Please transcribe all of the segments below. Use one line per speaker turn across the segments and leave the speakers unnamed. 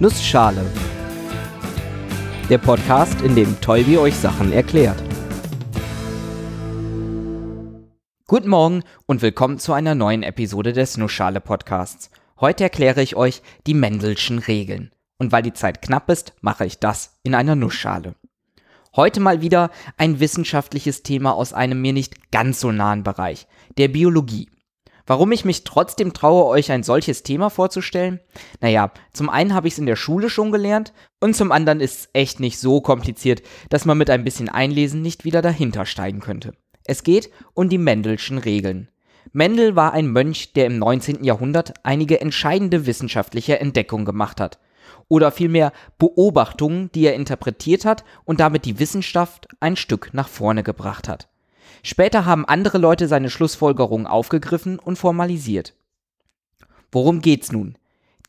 Nussschale. Der Podcast, in dem Tolbi euch Sachen erklärt. Guten Morgen und willkommen zu einer neuen Episode des Nussschale Podcasts. Heute erkläre ich euch die Mendelschen Regeln. Und weil die Zeit knapp ist, mache ich das in einer Nussschale. Heute mal wieder ein wissenschaftliches Thema aus einem mir nicht ganz so nahen Bereich, der Biologie. Warum ich mich trotzdem traue, euch ein solches Thema vorzustellen? Naja, zum einen habe ich es in der Schule schon gelernt und zum anderen ist es echt nicht so kompliziert, dass man mit ein bisschen Einlesen nicht wieder dahinter steigen könnte. Es geht um die Mendelschen Regeln. Mendel war ein Mönch, der im 19. Jahrhundert einige entscheidende wissenschaftliche Entdeckungen gemacht hat. Oder vielmehr Beobachtungen, die er interpretiert hat und damit die Wissenschaft ein Stück nach vorne gebracht hat. Später haben andere Leute seine Schlussfolgerungen aufgegriffen und formalisiert. Worum geht's nun?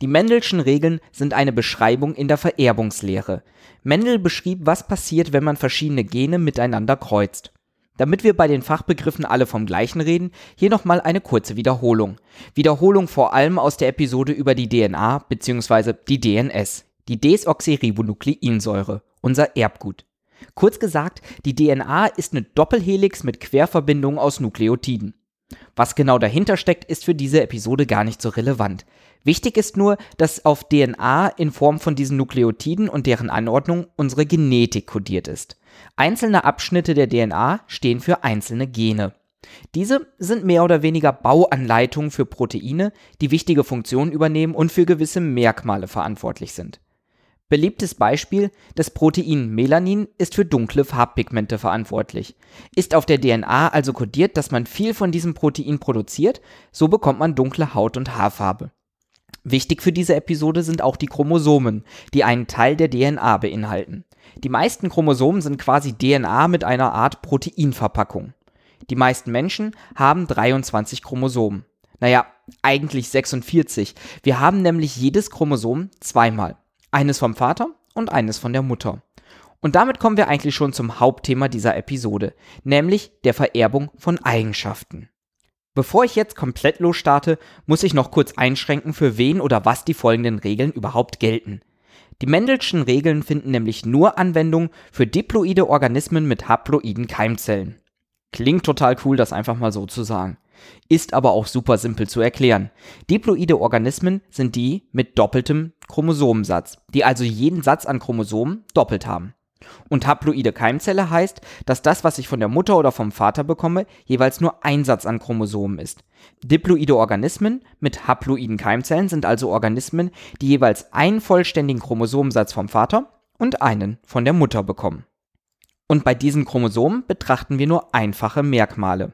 Die Mendelschen Regeln sind eine Beschreibung in der Vererbungslehre. Mendel beschrieb, was passiert, wenn man verschiedene Gene miteinander kreuzt. Damit wir bei den Fachbegriffen alle vom gleichen reden, hier nochmal eine kurze Wiederholung. Wiederholung vor allem aus der Episode über die DNA bzw. die DNS, die Desoxyribonukleinsäure, unser Erbgut. Kurz gesagt, die DNA ist eine Doppelhelix mit Querverbindungen aus Nukleotiden. Was genau dahinter steckt, ist für diese Episode gar nicht so relevant. Wichtig ist nur, dass auf DNA in Form von diesen Nukleotiden und deren Anordnung unsere Genetik kodiert ist. Einzelne Abschnitte der DNA stehen für einzelne Gene. Diese sind mehr oder weniger Bauanleitungen für Proteine, die wichtige Funktionen übernehmen und für gewisse Merkmale verantwortlich sind. Beliebtes Beispiel, das Protein Melanin ist für dunkle Farbpigmente verantwortlich. Ist auf der DNA also kodiert, dass man viel von diesem Protein produziert, so bekommt man dunkle Haut und Haarfarbe. Wichtig für diese Episode sind auch die Chromosomen, die einen Teil der DNA beinhalten. Die meisten Chromosomen sind quasi DNA mit einer Art Proteinverpackung. Die meisten Menschen haben 23 Chromosomen. Naja, eigentlich 46. Wir haben nämlich jedes Chromosom zweimal. Eines vom Vater und eines von der Mutter. Und damit kommen wir eigentlich schon zum Hauptthema dieser Episode, nämlich der Vererbung von Eigenschaften. Bevor ich jetzt komplett losstarte, muss ich noch kurz einschränken, für wen oder was die folgenden Regeln überhaupt gelten. Die Mendelschen Regeln finden nämlich nur Anwendung für diploide Organismen mit haploiden Keimzellen. Klingt total cool, das einfach mal so zu sagen. Ist aber auch super simpel zu erklären. Diploide Organismen sind die mit doppeltem Chromosomensatz, die also jeden Satz an Chromosomen doppelt haben. Und haploide Keimzelle heißt, dass das, was ich von der Mutter oder vom Vater bekomme, jeweils nur ein Satz an Chromosomen ist. Diploide Organismen mit haploiden Keimzellen sind also Organismen, die jeweils einen vollständigen Chromosomensatz vom Vater und einen von der Mutter bekommen. Und bei diesen Chromosomen betrachten wir nur einfache Merkmale.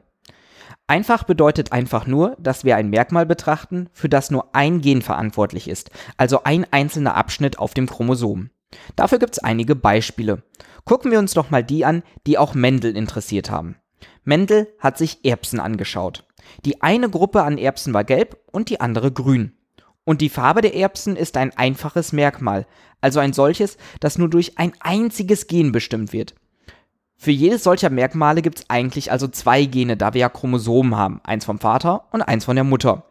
Einfach bedeutet einfach nur, dass wir ein Merkmal betrachten, für das nur ein Gen verantwortlich ist, also ein einzelner Abschnitt auf dem Chromosom. Dafür gibt es einige Beispiele. Gucken wir uns doch mal die an, die auch Mendel interessiert haben. Mendel hat sich Erbsen angeschaut. Die eine Gruppe an Erbsen war gelb und die andere grün. Und die Farbe der Erbsen ist ein einfaches Merkmal, also ein solches, das nur durch ein einziges Gen bestimmt wird. Für jedes solcher Merkmale gibt es eigentlich also zwei Gene, da wir ja Chromosomen haben, eins vom Vater und eins von der Mutter.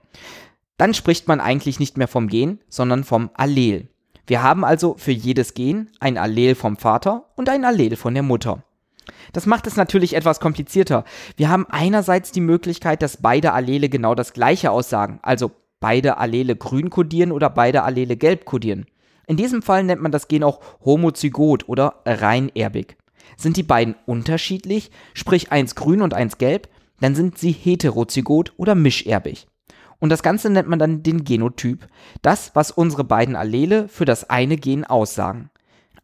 Dann spricht man eigentlich nicht mehr vom Gen, sondern vom Allel. Wir haben also für jedes Gen ein Allel vom Vater und ein Allel von der Mutter. Das macht es natürlich etwas komplizierter. Wir haben einerseits die Möglichkeit, dass beide Allele genau das gleiche aussagen, also beide Allele grün kodieren oder beide Allele gelb kodieren. In diesem Fall nennt man das Gen auch homozygot oder reinerbig. Sind die beiden unterschiedlich, sprich eins grün und eins gelb, dann sind sie heterozygot oder mischerbig. Und das Ganze nennt man dann den Genotyp, das, was unsere beiden Allele für das eine Gen aussagen.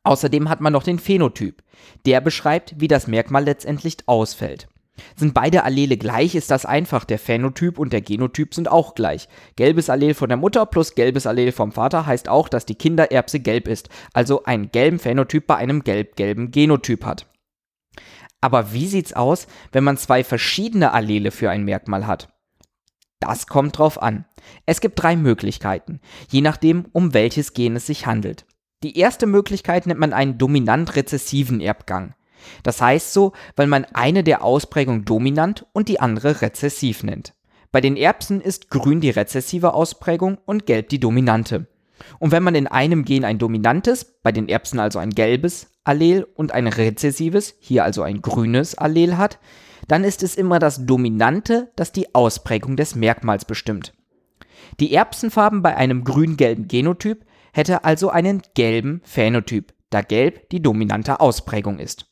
Außerdem hat man noch den Phänotyp. Der beschreibt, wie das Merkmal letztendlich ausfällt. Sind beide Allele gleich, ist das einfach. Der Phänotyp und der Genotyp sind auch gleich. Gelbes Allel von der Mutter plus gelbes Allel vom Vater heißt auch, dass die Kindererbse gelb ist, also einen gelben Phänotyp bei einem gelb-gelben Genotyp hat. Aber wie sieht's aus, wenn man zwei verschiedene Allele für ein Merkmal hat? Das kommt drauf an. Es gibt drei Möglichkeiten, je nachdem, um welches Gen es sich handelt. Die erste Möglichkeit nennt man einen dominant-rezessiven Erbgang. Das heißt so, weil man eine der Ausprägungen dominant und die andere rezessiv nennt. Bei den Erbsen ist grün die rezessive Ausprägung und gelb die dominante. Und wenn man in einem Gen ein dominantes, bei den Erbsen also ein gelbes Allel und ein rezessives, hier also ein grünes Allel hat, dann ist es immer das Dominante, das die Ausprägung des Merkmals bestimmt. Die Erbsenfarben bei einem grün-gelben Genotyp hätte also einen gelben Phänotyp, da gelb die dominante Ausprägung ist.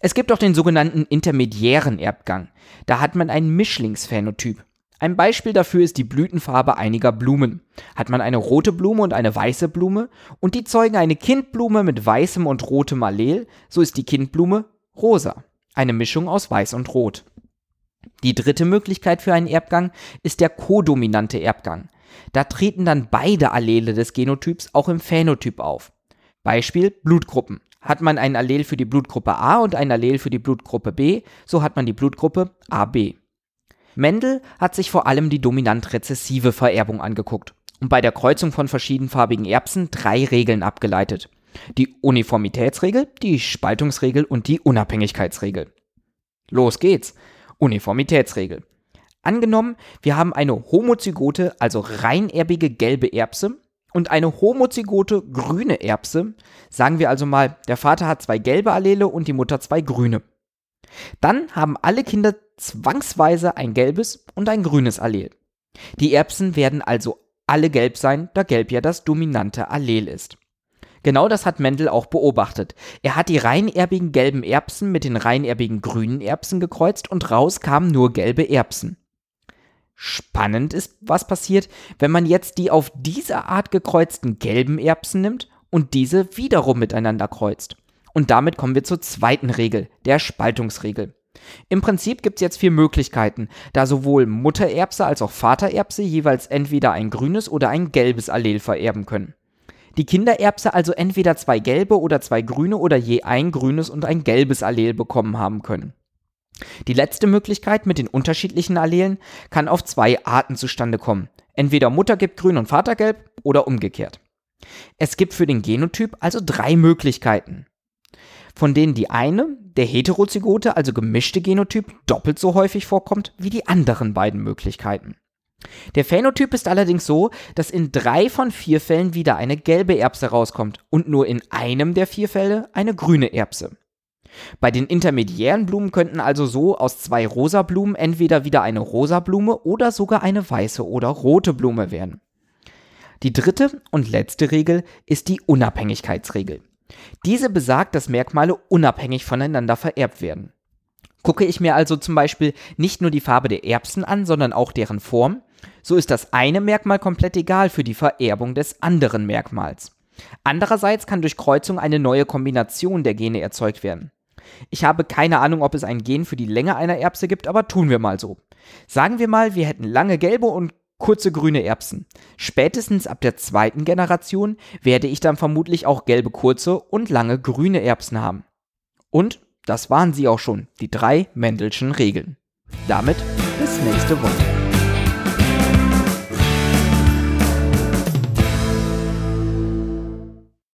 Es gibt auch den sogenannten intermediären Erbgang. Da hat man ein Mischlingsphänotyp. Ein Beispiel dafür ist die Blütenfarbe einiger Blumen. Hat man eine rote Blume und eine weiße Blume und die zeugen eine Kindblume mit weißem und rotem Allel, so ist die Kindblume rosa. Eine Mischung aus weiß und rot. Die dritte Möglichkeit für einen Erbgang ist der kodominante Erbgang. Da treten dann beide Allele des Genotyps auch im Phänotyp auf. Beispiel Blutgruppen. Hat man ein Allel für die Blutgruppe A und ein Allel für die Blutgruppe B, so hat man die Blutgruppe AB. Mendel hat sich vor allem die dominant-rezessive Vererbung angeguckt und bei der Kreuzung von verschiedenfarbigen Erbsen drei Regeln abgeleitet. Die Uniformitätsregel, die Spaltungsregel und die Unabhängigkeitsregel. Los geht's. Uniformitätsregel. Angenommen, wir haben eine homozygote, also reinerbige gelbe Erbse und eine homozygote grüne Erbse. Sagen wir also mal, der Vater hat zwei gelbe Allele und die Mutter zwei grüne. Dann haben alle Kinder zwangsweise ein gelbes und ein grünes Allel. Die Erbsen werden also alle gelb sein, da gelb ja das dominante Allel ist. Genau das hat Mendel auch beobachtet. Er hat die reinerbigen gelben Erbsen mit den reinerbigen grünen Erbsen gekreuzt und raus kamen nur gelbe Erbsen. Spannend ist, was passiert, wenn man jetzt die auf diese Art gekreuzten gelben Erbsen nimmt und diese wiederum miteinander kreuzt. Und damit kommen wir zur zweiten Regel, der Spaltungsregel. Im Prinzip gibt es jetzt vier Möglichkeiten, da sowohl Muttererbse als auch Vatererbse jeweils entweder ein grünes oder ein gelbes Allel vererben können. Die Kindererbse also entweder zwei gelbe oder zwei grüne oder je ein grünes und ein gelbes Allel bekommen haben können. Die letzte Möglichkeit mit den unterschiedlichen Allelen kann auf zwei Arten zustande kommen. Entweder Mutter gibt grün und Vater gelb oder umgekehrt. Es gibt für den Genotyp also drei Möglichkeiten von denen die eine, der heterozygote, also gemischte Genotyp, doppelt so häufig vorkommt wie die anderen beiden Möglichkeiten. Der Phänotyp ist allerdings so, dass in drei von vier Fällen wieder eine gelbe Erbse rauskommt und nur in einem der vier Fälle eine grüne Erbse. Bei den intermediären Blumen könnten also so aus zwei rosa Blumen entweder wieder eine rosa Blume oder sogar eine weiße oder rote Blume werden. Die dritte und letzte Regel ist die Unabhängigkeitsregel. Diese besagt, dass Merkmale unabhängig voneinander vererbt werden. Gucke ich mir also zum Beispiel nicht nur die Farbe der Erbsen an, sondern auch deren Form, so ist das eine Merkmal komplett egal für die Vererbung des anderen Merkmals. Andererseits kann durch Kreuzung eine neue Kombination der Gene erzeugt werden. Ich habe keine Ahnung, ob es ein Gen für die Länge einer Erbse gibt, aber tun wir mal so. Sagen wir mal, wir hätten lange gelbe und kurze grüne Erbsen. Spätestens ab der zweiten Generation werde ich dann vermutlich auch gelbe kurze und lange grüne Erbsen haben. Und das waren sie auch schon, die drei Mendelschen Regeln. Damit bis nächste Woche.